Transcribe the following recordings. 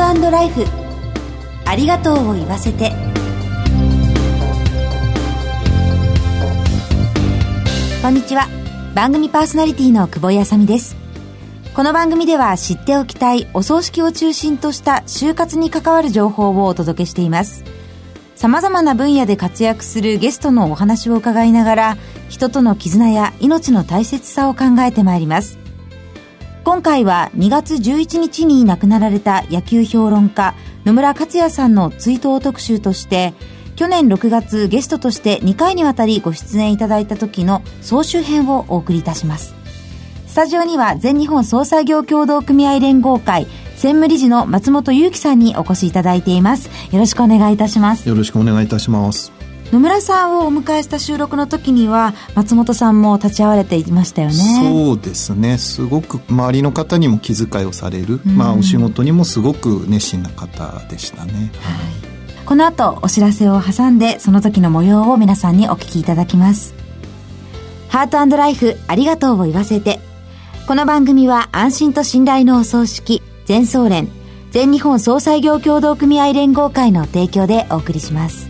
トライフ。ありがとうを言わせて。こんにちは。番組パーソナリティの久保井あさみです。この番組では知っておきたいお葬式を中心とした就活に関わる情報をお届けしています。様々な分野で活躍するゲストのお話を伺いながら人との絆や命の大切さを考えてまいります。今回は2月11日に亡くなられた野球評論家野村克也さんの追悼特集として去年6月ゲストとして2回にわたりご出演いただいた時の総集編をお送りいたします。スタジオには全日本総裁業協同組合連合会専務理事の松本裕樹さんにお越しいただいています。よろしくお願いいたします。よろしくお願いいたします。野村さんをお迎えした収録の時には松本さんも立ち会われていましたよね。そうですね。すごく周りの方にも気遣いをされる、うん、まあお仕事にもすごく熱心な方でしたね、はい、この後お知らせを挟んでその時の模様を皆さんにお聞きいただきます。ハートライフありがとうを言わせてこの番組は安心と信頼のお葬式全総連全日本総裁業協同組合連合会の提供でお送りします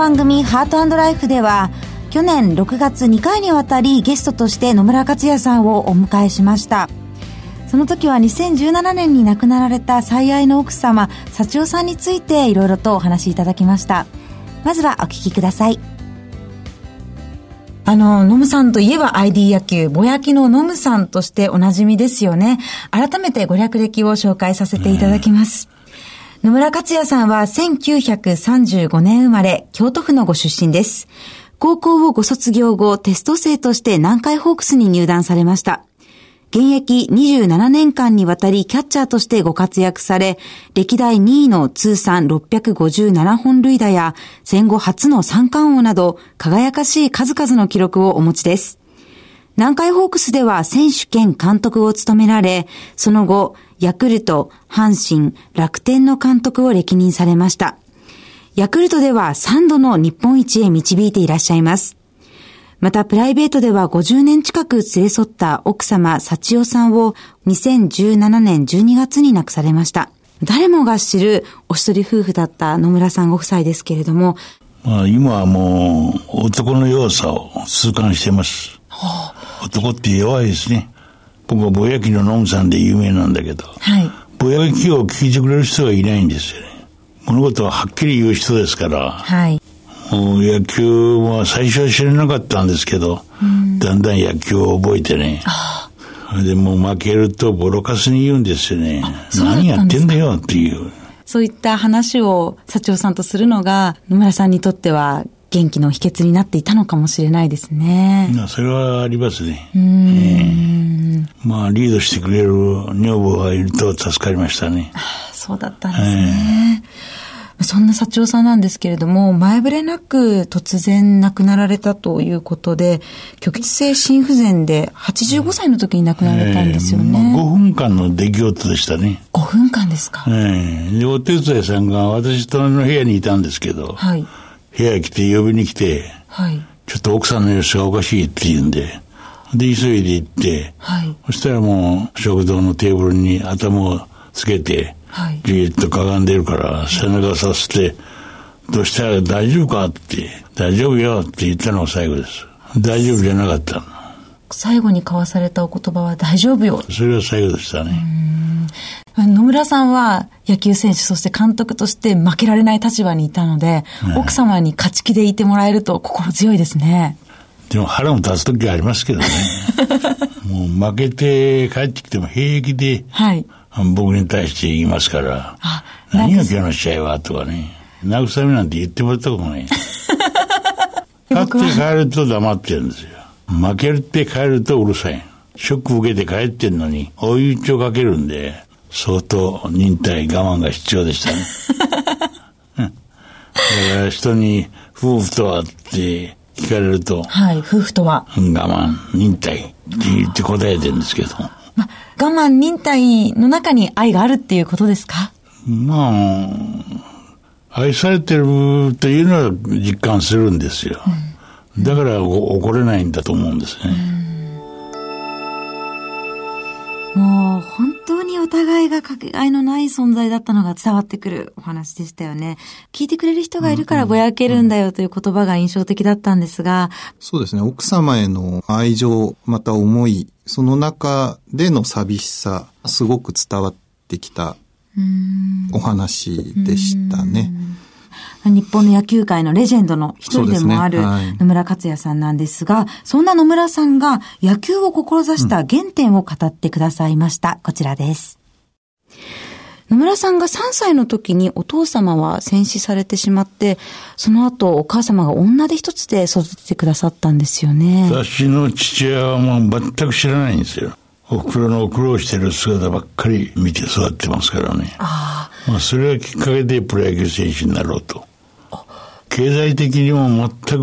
番組「ハートライフ」では去年6月2回にわたりゲストとして野村克也さんをお迎えしましたその時は2017年に亡くなられた最愛の奥様幸代さんについていろいろとお話しいただきましたまずはお聞きくださいあの、ノムさんといえば ID 野球、ぼやきのノムさんとしておなじみですよね。改めてご略歴を紹介させていただきます。野村克也さんは1935年生まれ、京都府のご出身です。高校をご卒業後、テスト生として南海ホークスに入団されました。現役27年間にわたりキャッチャーとしてご活躍され、歴代2位の通算657本塁打や戦後初の三冠王など輝かしい数々の記録をお持ちです。南海ホークスでは選手兼監督を務められ、その後、ヤクルト、阪神、楽天の監督を歴任されました。ヤクルトでは3度の日本一へ導いていらっしゃいます。またプライベートでは50年近く連れ添った奥様幸代さんを2017年12月に亡くされました。誰もが知るお一人夫婦だった野村さんご夫妻ですけれども。まあ今はもう男の弱さを痛感してます。はあ、男って弱いですね。僕はぼやきのノムさんで有名なんだけど、はい、ぼやきを聞いてくれる人がいないんですよね。物事ははっきり言う人ですから、はい、もう野球は最初は知らなかったんですけど、うん、だんだん野球を覚えてね、でも負けるとボロカスに言うんですよね。何やってんだよっていう。そういった話を社長さんとするのが野村さんにとっては元気の秘訣になっていたのかもしれないですね。それはありますね。うん、えー、まあ、リードしてくれる女房がいると助かりましたね。そうだったんですね。えー、そんな社長さんなんですけれども、前触れなく突然亡くなられたということで、虚血性心不全で85歳の時に亡くなられたんですよね。えーまあ、5分間の出来事でしたね。5分間ですか。ええー、で、お手伝いさんが私隣の部屋にいたんですけど、はい。部屋来て呼びに来て、はい、ちょっと奥さんの様子がおかしいって言うんで、で、急いで行って、はい、そしたらもう食堂のテーブルに頭をつけて、はい、じーっとかがんでるから背中させて、どうしたら大丈夫かって、大丈夫よって言ったのが最後です。大丈夫じゃなかったの。最後に交わされたお言葉は大丈夫よ。それが最後でしたね。野村さんは野球選手、そして監督として負けられない立場にいたので、奥様に勝ち気でいてもらえると心強いですね。でも腹も立つ時ありますけどね。もう負けて帰ってきても平気で、はい、僕に対して言いますから、何が今日の試合はとかね、慰めなんて言ってもらったことない。勝って帰ると黙ってるんですよ。負けるって帰るとうるさい。ショック受けて帰ってんのに、追い打ちをかけるんで、相当忍耐我慢が必要でしたね。だから人に夫婦とはって聞かれると、はい、夫婦とは我慢、忍耐って言って答えてるんですけど。ま、我慢、忍耐の中に愛があるっていうことですか？まあ、愛されてるというのは実感するんですよ。うん、だから怒れないんだと思うんですね。もう本当にお互いがかけがえのない存在だったのが伝わってくるお話でしたよね。聞いてくれる人がいるからぼやけるんだよという言葉が印象的だったんですが。そうですね。奥様への愛情、また思い、その中での寂しさ、すごく伝わってきたお話でしたね。日本の野球界のレジェンドの一人でもある野村克也さんなんですが、そんな野村さんが野球を志した原点を語ってくださいました。こちらです。野村さんが3歳の時にお父様は戦死されてしまって、その後お母様が女で一つで育ててくださったんですよね。私の父親はもう全く知らないんですよ。お袋の苦労してる姿ばっかり見て育ってますからね。あまあそれがきっかけでプロ野球選手になろうと。経済的にも全く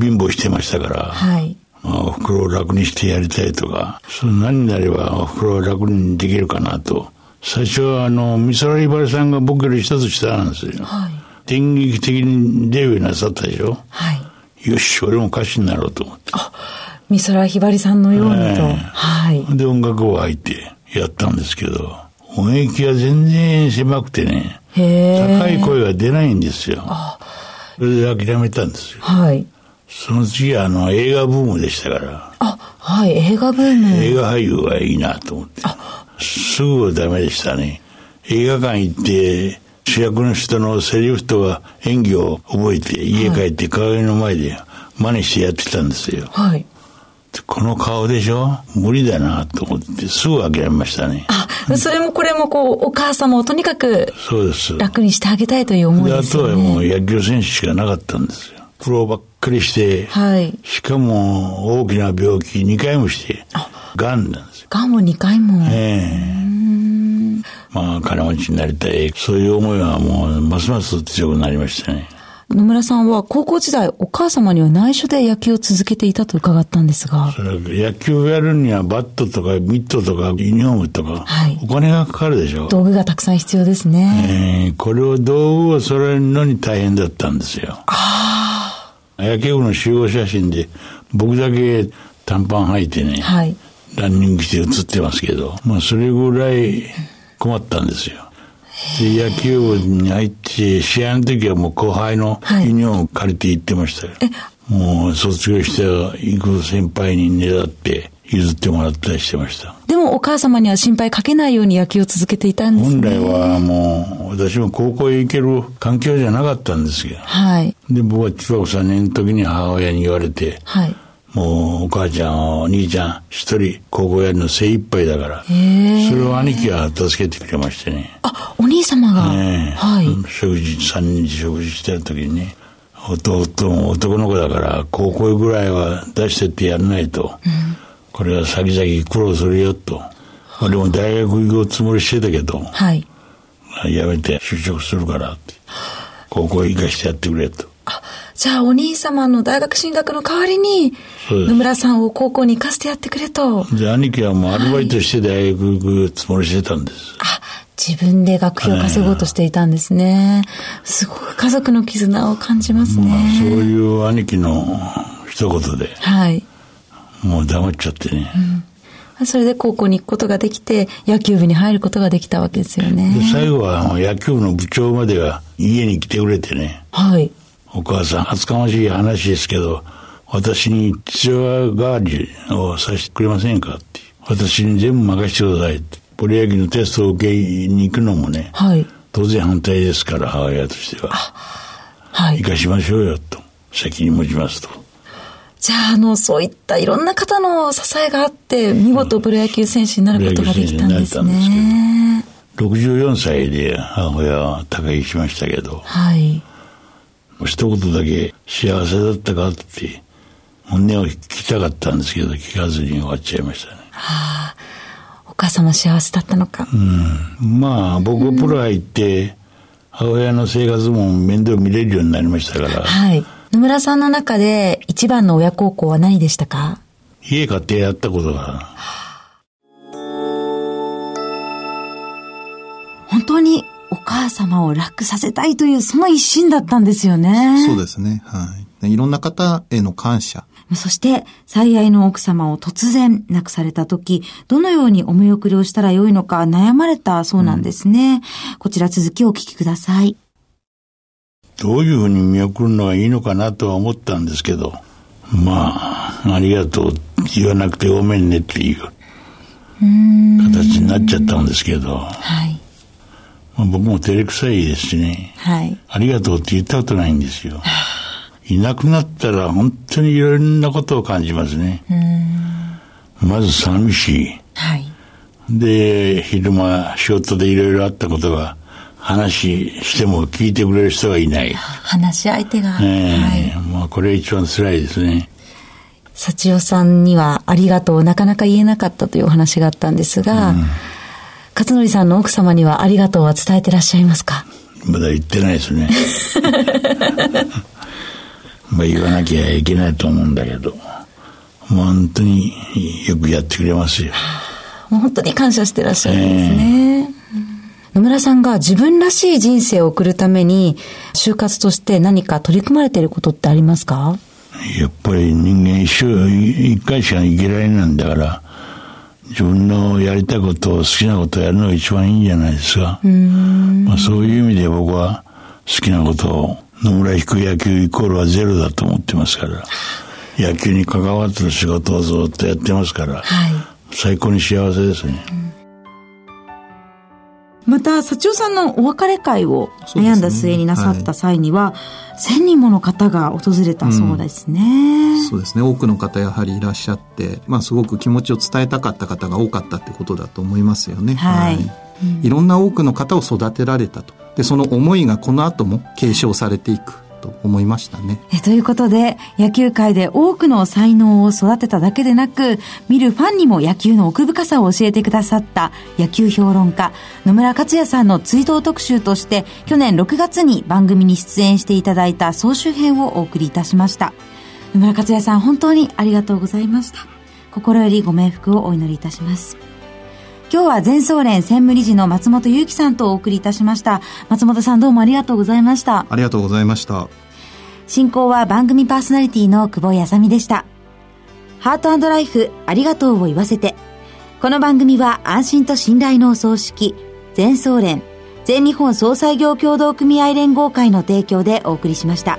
貧乏してましたから、はい。まあ、お袋を楽にしてやりたいとか、そん何になればお袋を楽にできるかなと。最初はあの、美空ひばりさんが僕より一つ下なんですよ。はい。電撃的にデビューなさったでしょはい。よし、俺も歌手になろうと思って。あ、美空ひばりさんのようにと。えー、はい。で、音楽を入ってやったんですけど、音域が全然狭くてね、高い声が出ないんですよ。あそれで諦めたんですよ。はい。その次はあの映画ブームでしたから。あ、はい、映画ブーム。映画俳優はいいなと思って。すぐはダメでしたね。映画館行って、主役の人のセリフとか演技を覚えて、家帰って鏡の前で真似してやってたんですよ。はい。この顔でしょ？無理だなと思ってすぐ諦めましたね。あ、それもこれもこう、お母様をとにかく、そうです。楽にしてあげたいという思いですよね。あとはもう野球選手しかなかったんですよ。苦労ばっかりして、はい。しかも大きな病気2回もして、がんなんですよ。がんを2回も。ええーまあ、金持ちになりたい。そういう思いはもう、ますます強くなりましたね。野村さんは高校時代お母様には内緒で野球を続けていたと伺ったんですが。野球をやるにはバットとかミットとかユニフォームとか、はい、お金がかかるでしょ。道具がたくさん必要ですね。えー、これを道具を揃えるのに大変だったんですよ。ああ。野球部の集合写真で僕だけ短パン履いてね、はい、ランニングして写ってますけど、まあそれぐらい困ったんですよ。で、野球部に入って、試合の時はもう後輩のユニフォーム借りて行ってましたよ。はい、もう卒業して行く先輩に狙って譲ってもらったりしてました。でもお母様には心配かけないように野球を続けていたんですね。本来はもう、私も高校へ行ける環境じゃなかったんですけど。はい。で、僕は中学3年の時に母親に言われて、はい。もうお母ちゃん、お兄ちゃん、一人高校やるの精一杯だから、それを兄貴が助けてくれましてね。あ、お兄様が、ね、はい。食事、三人で食事してる時にね、弟も男の子だから、高校ぐらいは出してってやらないと、うん、これは先々苦労するよと。俺も大学行くつもりしてたけど、はい。やめて就職するからって。高校行かしてやってくれと。あ、じゃあお兄様の大学進学の代わりに、野村さんを高校に行かせてやってくれと。じゃあ兄貴はもうアルバイトして大学行くつもりしてたんです。あ、自分で学費を稼ごうとしていたんですね。すごく家族の絆を感じますね。まあ、そういう兄貴の一言で。はい。もう黙っちゃってね。うん、それで高校に行くことができて、野球部に入ることができたわけですよね。最後は野球部の部長までが家に来てくれてね。はい。お母さん、恥ずかましい話ですけど、私に父親代わりをさせてくれませんかって。私に全部任せてくださいって。プロ野球のテストを受けに行くのもね、はい、当然反対ですから、母親としては。はい。行かしましょうよと。責任持ちますと。じゃあ、あの、そういったいろんな方の支えがあって、見事プロ野球選手になることができたんですね。64歳で母親は他界しましたけど、はい。一言だけ幸せだったかって本音を聞きたかったんですけど聞かずに終わっちゃいましたね。はあ、お母様幸せだったのか。うん。まあ僕プロ入って、母親の生活も面倒見れるようになりましたから。はい。野村さんの中で一番の親孝行は何でしたか？家買ってやったことが。本当にお母様を楽させたいというその一心だったんですよね。そうですね。はい。いろんな方への感謝。そして、最愛の奥様を突然亡くされた時、どのようにお見送りをしたらよいのか悩まれたそうなんですね。うん、こちら続きをお聞きください。どういうふうに見送るのがいいのかなとは思ったんですけど、まあ、ありがとう言わなくてごめんねっていう形になっちゃったんですけど、はい。まあ、僕も照れくさいですしね、はい。ありがとうって言ったことないんですよ。いなくなったら本当にいろんなことを感じますね。まず寂しい。はい。で、昼間仕事でいろいろあったことが話しても聞いてくれる人がいない。話し相手が。ええー、はい、まあこれ一番辛いですね。幸代さんにはありがとうなかなか言えなかったというお話があったんですが、うん、勝則さんの奥様にはありがとうは伝えてらっしゃいますか？まだ言ってないですね。まあ言わなきゃいけないと思うんだけど、もう本当によくやってくれますよ。もう本当に感謝してらっしゃるんですね。えー野村さんが自分らしい人生を送るために、就活として何か取り組まれていることってありますか？やっぱり人間一生、一回しか生きられないんだから、自分のやりたいことを好きなことをやるのが一番いいんじゃないですか。まあ、そういう意味で僕は好きなことを野村引く野球イコールはゼロだと思ってますから、野球に関わってる仕事をずっとやってますから、はい、最高に幸せですね。うんまた、幸代さんのお別れ会を悩んだ末になさった際には、ねはい、1000人もの方が訪れたそうですね、うん、そうですね。多くの方やはりいらっしゃって、まあすごく気持ちを伝えたかった方が多かったってことだと思いますよね。はい。はい、いろんな多くの方を育てられたと。で、その思いがこの後も継承されていく。と思いましたね。えということで、野球界で多くの才能を育てただけでなく、見るファンにも野球の奥深さを教えてくださった野球評論家、野村克也さんの追悼特集として、去年6月に番組に出演していただいた総集編をお送りいたしました。野村克也さん、本当にありがとうございました。心よりご冥福をお祈りいたします。今日は全総連専務理事の松本祐樹さんとお送りいたしました。松本さんどうもありがとうございました。ありがとうございました。進行は番組パーソナリティの久保やさみでした。ハートライフありがとうを言わせて。この番組は安心と信頼のお葬式、全総連、全日本総裁業協同組合連合会の提供でお送りしました。